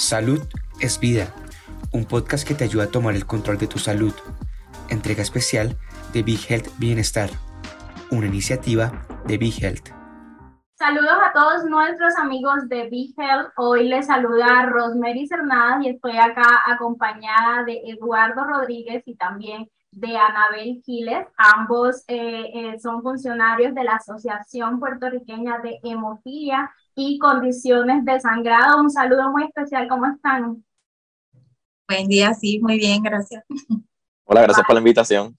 Salud es vida, un podcast que te ayuda a tomar el control de tu salud. Entrega especial de Big Health Bienestar, una iniciativa de Big Health. Saludos a todos nuestros amigos de Big Health. Hoy les saluda Rosemary Cernadas y estoy acá acompañada de Eduardo Rodríguez y también de Anabel Quiles. Ambos eh, eh, son funcionarios de la Asociación Puertorriqueña de Hemofilia y Condiciones de Sangrado. Un saludo muy especial. ¿Cómo están? Buen día, sí, muy bien, gracias. Hola, gracias por la invitación.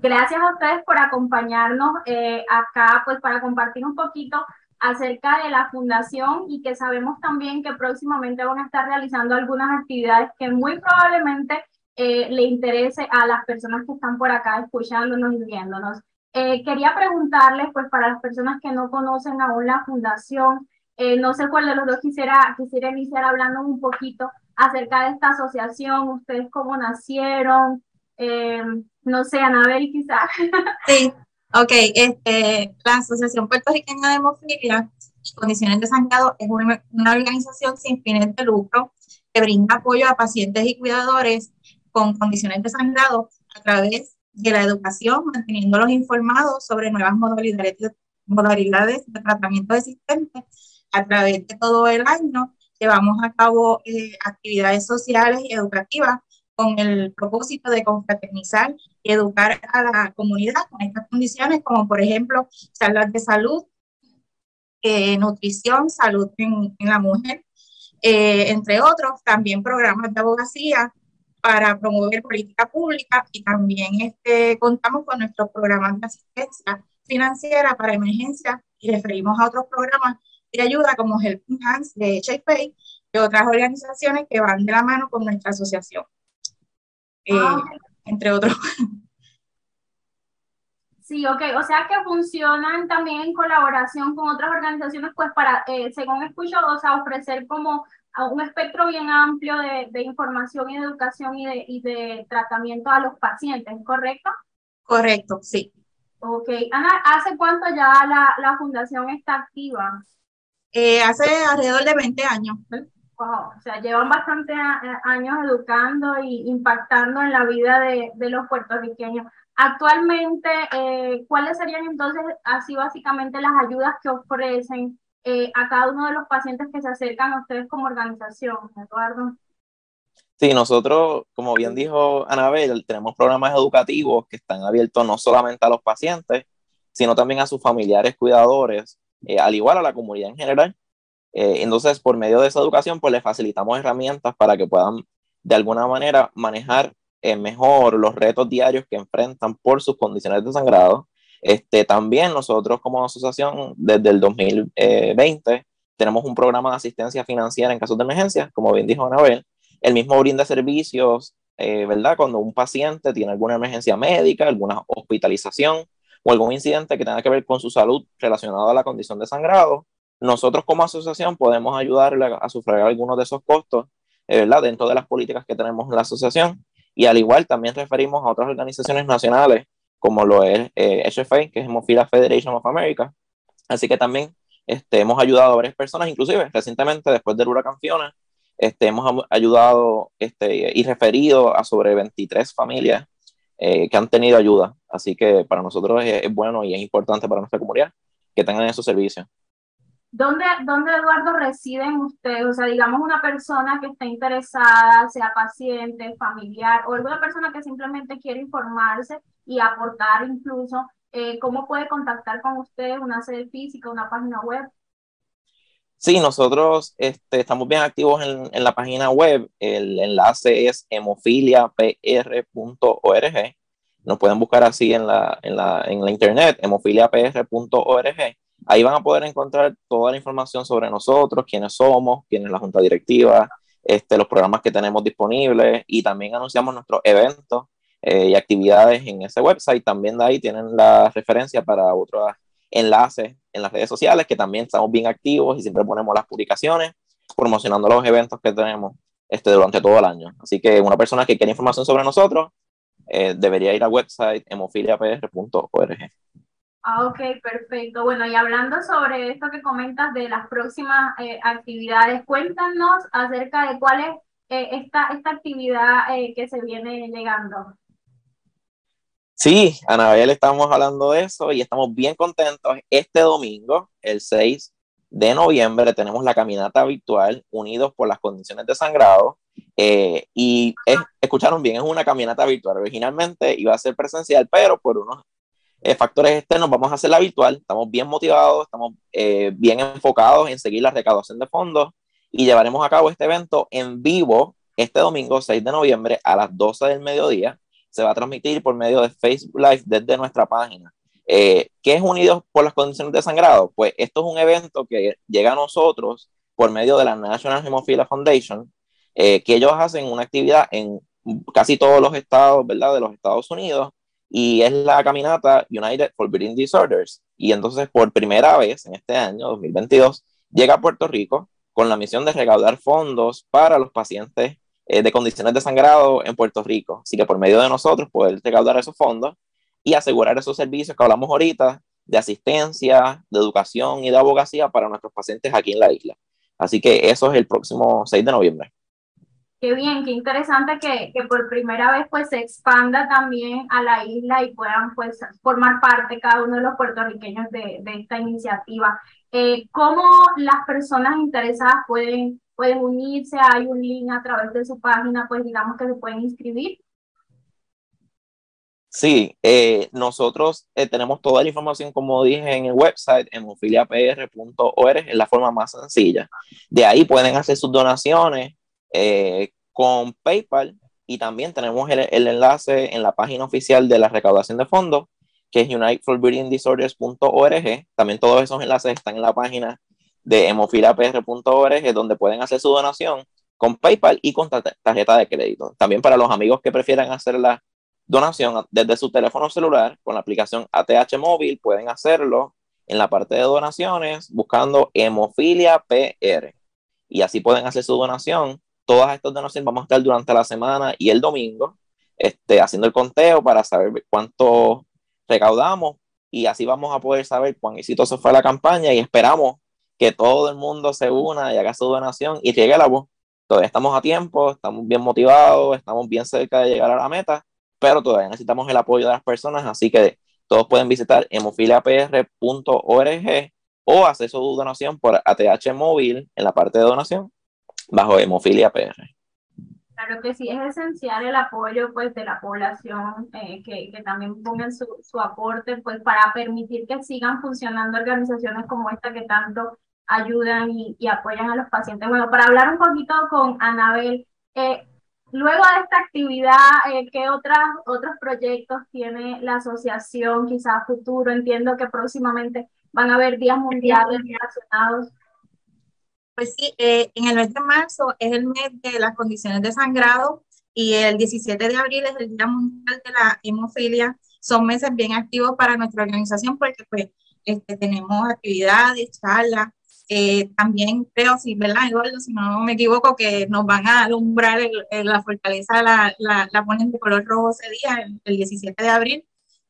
Gracias a ustedes por acompañarnos eh, acá, pues para compartir un poquito acerca de la fundación y que sabemos también que próximamente van a estar realizando algunas actividades que muy probablemente eh, le interese a las personas que están por acá escuchándonos y viéndonos. Eh, quería preguntarles, pues para las personas que no conocen aún la fundación, eh, no sé cuál de los dos quisiera, quisiera iniciar hablando un poquito acerca de esta asociación, ustedes cómo nacieron, no sé, Anabel quizás. Sí, ok, este, la Asociación Puertorriqueña de Hemofilia y Condiciones de Sangrado es una, una organización sin fines de lucro que brinda apoyo a pacientes y cuidadores con condiciones de sangrado a través de la educación, manteniéndolos informados sobre nuevas modalidades de, modalidades de tratamiento existentes a través de todo el año. Llevamos a cabo eh, actividades sociales y educativas con el propósito de confraternizar y educar a la comunidad con estas condiciones, como por ejemplo charlas de salud, eh, nutrición, salud en, en la mujer, eh, entre otros, también programas de abogacía para promover política pública y también este, contamos con nuestros programas de asistencia financiera para emergencias y referimos a otros programas ayuda como el Hands de HFA y otras organizaciones que van de la mano con nuestra asociación, eh, ah, entre otros. Sí, ok, o sea que funcionan también en colaboración con otras organizaciones, pues para, eh, según escucho, o sea, ofrecer como un espectro bien amplio de, de información y de educación y de, y de, tratamiento a los pacientes, ¿correcto? Correcto, sí. Ok. Ana, ¿hace cuánto ya la, la fundación está activa? Eh, hace alrededor de 20 años. Wow, o sea, llevan bastante años educando y impactando en la vida de, de los puertorriqueños. Actualmente, eh, ¿cuáles serían entonces así básicamente las ayudas que ofrecen eh, a cada uno de los pacientes que se acercan a ustedes como organización, Eduardo? Sí, nosotros, como bien dijo Anabel, tenemos programas educativos que están abiertos no solamente a los pacientes, sino también a sus familiares cuidadores, eh, al igual a la comunidad en general. Eh, entonces, por medio de esa educación, pues les facilitamos herramientas para que puedan de alguna manera manejar mejor los retos diarios que enfrentan por sus condiciones de sangrado este, también nosotros como asociación, desde el 2020, tenemos un programa de asistencia financiera en casos de emergencia, como bien dijo Anabel. El mismo brinda servicios, eh, ¿verdad? Cuando un paciente tiene alguna emergencia médica, alguna hospitalización o algún incidente que tenga que ver con su salud relacionado a la condición de sangrado, nosotros como asociación podemos ayudarle a, sufragar algunos de esos costos, eh, ¿verdad? Dentro de las políticas que tenemos en la asociación. Y al igual también referimos a otras organizaciones nacionales como lo es eh, HFA, que es Hemophilia Federation of America. Así que también este, hemos ayudado a varias personas, inclusive recientemente, después del huracán Fiona, este, hemos ayudado este, y referido a sobre 23 familias eh, que han tenido ayuda. Así que para nosotros es, bueno y es importante para nuestra comunidad que tengan esos servicios. ¿Dónde, ¿Dónde, Eduardo, residen ustedes? O sea, digamos una persona que está interesada, sea paciente, familiar o alguna persona que simplemente quiere informarse y aportar incluso, eh, ¿cómo puede contactar con ustedes una sede física, una página web? Sí, nosotros este, estamos bien activos en, en, la página web. El enlace es hemofiliapr.org. Nos pueden buscar así en la, en la, en la internet, hemofiliapr.org. Ahí van a poder encontrar toda la información sobre nosotros, quiénes somos, quién es la junta directiva, este, los programas que tenemos disponibles y también anunciamos nuestros eventos eh, y actividades en ese website. También de ahí tienen la referencia para otros enlaces en las redes sociales, que también estamos bien activos y siempre ponemos las publicaciones promocionando los eventos que tenemos este, durante todo el año. Así que una persona que quiere información sobre nosotros eh, debería ir al website hemofiliapr.org. Ah, ok, perfecto. Bueno, y hablando sobre esto que comentas de las próximas eh, actividades, cuéntanos acerca de cuál es eh, esta, esta actividad eh, que se viene llegando. Sí, Anabel, estamos hablando de eso y estamos bien contentos. Este domingo, el 6 de noviembre, tenemos la caminata virtual Unidos por las Condiciones de Sangrado. Eh, y escucharon bien, es una caminata virtual. Originalmente iba a ser presencial, pero por unos factores externos vamos a hacerla virtual. Estamos bien motivados, estamos bien enfocados en seguir la recaudación de fondos y llevaremos a cabo este evento en vivo este domingo 6 de noviembre a las 12 del mediodía se va a transmitir por medio de Facebook Live desde nuestra página. Eh, ¿Qué es Unidos por las Condiciones de Sangrado? Pues esto es un evento que llega a nosotros por medio de la National Hemophilia Foundation, eh, que ellos hacen una actividad en casi todos los estados, ¿verdad? De los Estados Unidos, y es la caminata United for Breathing Disorders. Y entonces, por primera vez en este año, 2022, llega a Puerto Rico con la misión de recaudar fondos para los pacientes eh, de condiciones de sangrado en Puerto Rico. Así que por medio de nosotros poder recaudar esos fondos y asegurar esos servicios que hablamos ahorita de asistencia, de educación y de abogacía para nuestros pacientes aquí en la isla. Así que eso es el próximo 6 de noviembre. Qué bien, qué interesante que, que, por primera vez pues se expanda también a la isla y puedan pues formar parte cada uno de los puertorriqueños de, de esta iniciativa. Eh, ¿Cómo las personas interesadas pueden pueden unirse, hay un link a través de su página, pues digamos que se pueden inscribir. Sí, eh, nosotros eh, tenemos toda la información, como dije, en el website, hemofiliapr.org, es la forma más sencilla. De ahí pueden hacer sus donaciones con PayPal y también tenemos el, el, enlace en la página oficial de la recaudación de fondos, que es uniteforbreathingdisorders.org. También todos esos enlaces están en la página de hemofilapr.org, donde pueden hacer su donación con PayPal y con tarjeta de crédito. También para los amigos que prefieran hacer la donación desde su teléfono celular con la aplicación ATH Móvil, pueden hacerlo en la parte de donaciones buscando Hemofilia PR. Y así pueden hacer su donación. Todas estas donaciones vamos a estar durante la semana y el domingo este, haciendo el conteo para saber cuánto recaudamos y así vamos a poder saber cuán exitoso fue la campaña y esperamos que todo el mundo se una y haga su donación y llegue la voz. Todavía estamos a tiempo, estamos bien motivados, estamos bien cerca de llegar a la meta, pero todavía necesitamos el apoyo de las personas, así que todos pueden visitar hemofiliapr.org o hacer su donación por ATH móvil en la parte de donación bajo Hemofilia PR. Claro que sí, es esencial el apoyo pues, de la población, eh, que, que, también pongan su, su, aporte pues, para permitir que sigan funcionando organizaciones como esta que tanto ayudan y, apoyan a los pacientes. Bueno, para hablar un poquito con Anabel, eh, luego de esta actividad, eh, ¿qué otras, otros proyectos tiene la asociación, quizás futuro? Entiendo que próximamente van a haber días mundiales relacionados. Pues sí, eh, en el mes de marzo es el mes de las condiciones de sangrado y el 17 de abril es el Día Mundial de la Hemofilia. Son meses bien activos para nuestra organización porque pues este, tenemos actividades, charlas, eh, también creo, si, ¿verdad, Eduardo? Si no me equivoco, que nos van a alumbrar la fortaleza, la, la, la, ponen de color rojo ese día, el, 17 de abril,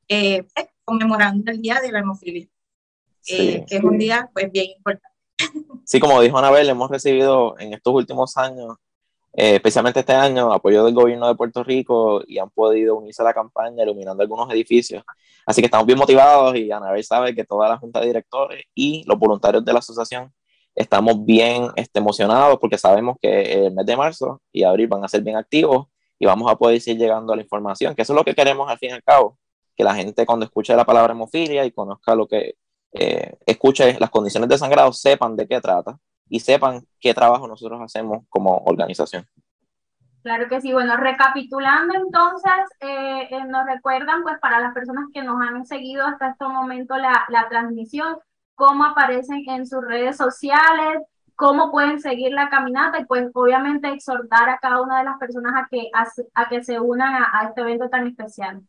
eh, pues, conmemorando el Día de la Hemofilia, que es un día pues bien importante. Sí, como dijo Anabel, hemos recibido en estos últimos años, especialmente este año, apoyo del gobierno de Puerto Rico y han podido unirse a la campaña iluminando algunos edificios. Así que estamos bien motivados y Anabel sabe que toda la junta de directores y los voluntarios de la asociación estamos bien este, emocionados porque sabemos que el mes de marzo y abril van a ser bien activos y vamos a poder ir llegando a la información, que eso es lo que queremos al fin y al cabo, que la gente cuando escuche la palabra hemofilia y conozca lo que eh, escuche las condiciones de sangrado, sepan de qué trata y sepan qué trabajo nosotros hacemos como organización. Claro que sí. Bueno, recapitulando entonces, eh, eh, nos recuerdan, pues para las personas que nos han seguido hasta este momento la, la transmisión, cómo aparecen en sus redes sociales, cómo pueden seguir la caminata y pues obviamente exhortar a cada una de las personas a que, a, que se unan a, este evento tan especial.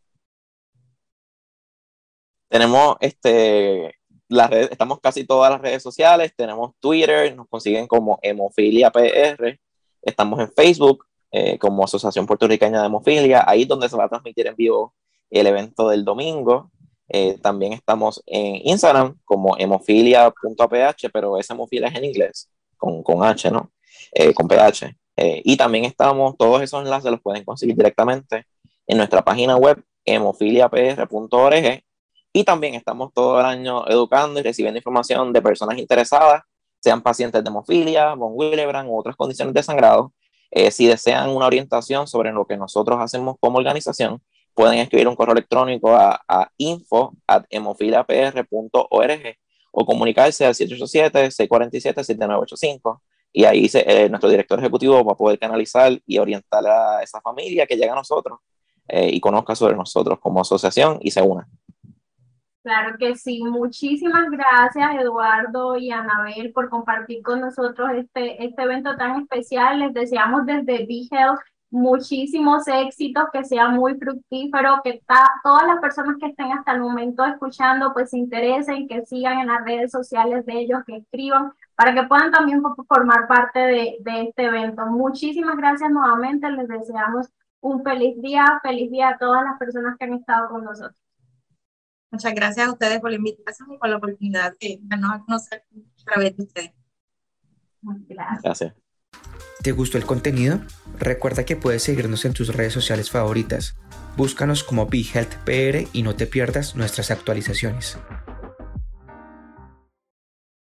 Tenemos este, estamos casi todas las redes sociales, tenemos Twitter, nos consiguen como Hemofilia PR, estamos en Facebook, eh, como Asociación Puertorriqueña de Hemofilia, ahí donde se va a transmitir en vivo el evento del domingo. Eh, también estamos en Instagram como hemofilia.aph, pero esa hemofilia es en inglés, con, con H, ¿no? Eh, con PH. Y también estamos, todos esos enlaces los pueden conseguir directamente en nuestra página web hemofiliapr.org y también estamos todo el año educando y recibiendo información de personas interesadas, sean pacientes de hemofilia, von Willebrand u otras condiciones de sangrado. Eh, si desean una orientación sobre lo que nosotros hacemos como organización, pueden escribir un correo electrónico a, a info.hemofiliapr.org o comunicarse al 787-647-7985 y ahí eh, nuestro director ejecutivo va a poder canalizar y orientar a esa familia que llega a nosotros eh, y conozca sobre nosotros como asociación y se una. Claro que sí. Muchísimas gracias, Eduardo y Anabel, por compartir con nosotros este, este evento tan especial. Les deseamos desde Health muchísimos éxitos, que sea muy fructífero, que todas las personas que estén hasta el momento escuchando, pues se interesen, que sigan en las redes sociales de ellos, que escriban, para que puedan también formar parte de este evento. Muchísimas gracias nuevamente, les deseamos un feliz día, feliz día a todas las personas que han estado con nosotros. Muchas gracias a ustedes por la invitación y por la oportunidad de darnos a conocer a través de ustedes. Gracias. Gracias. ¿Te gustó el contenido? Recuerda que puedes seguirnos en tus redes sociales favoritas. Búscanos como BeHealthPR y no te pierdas nuestras actualizaciones.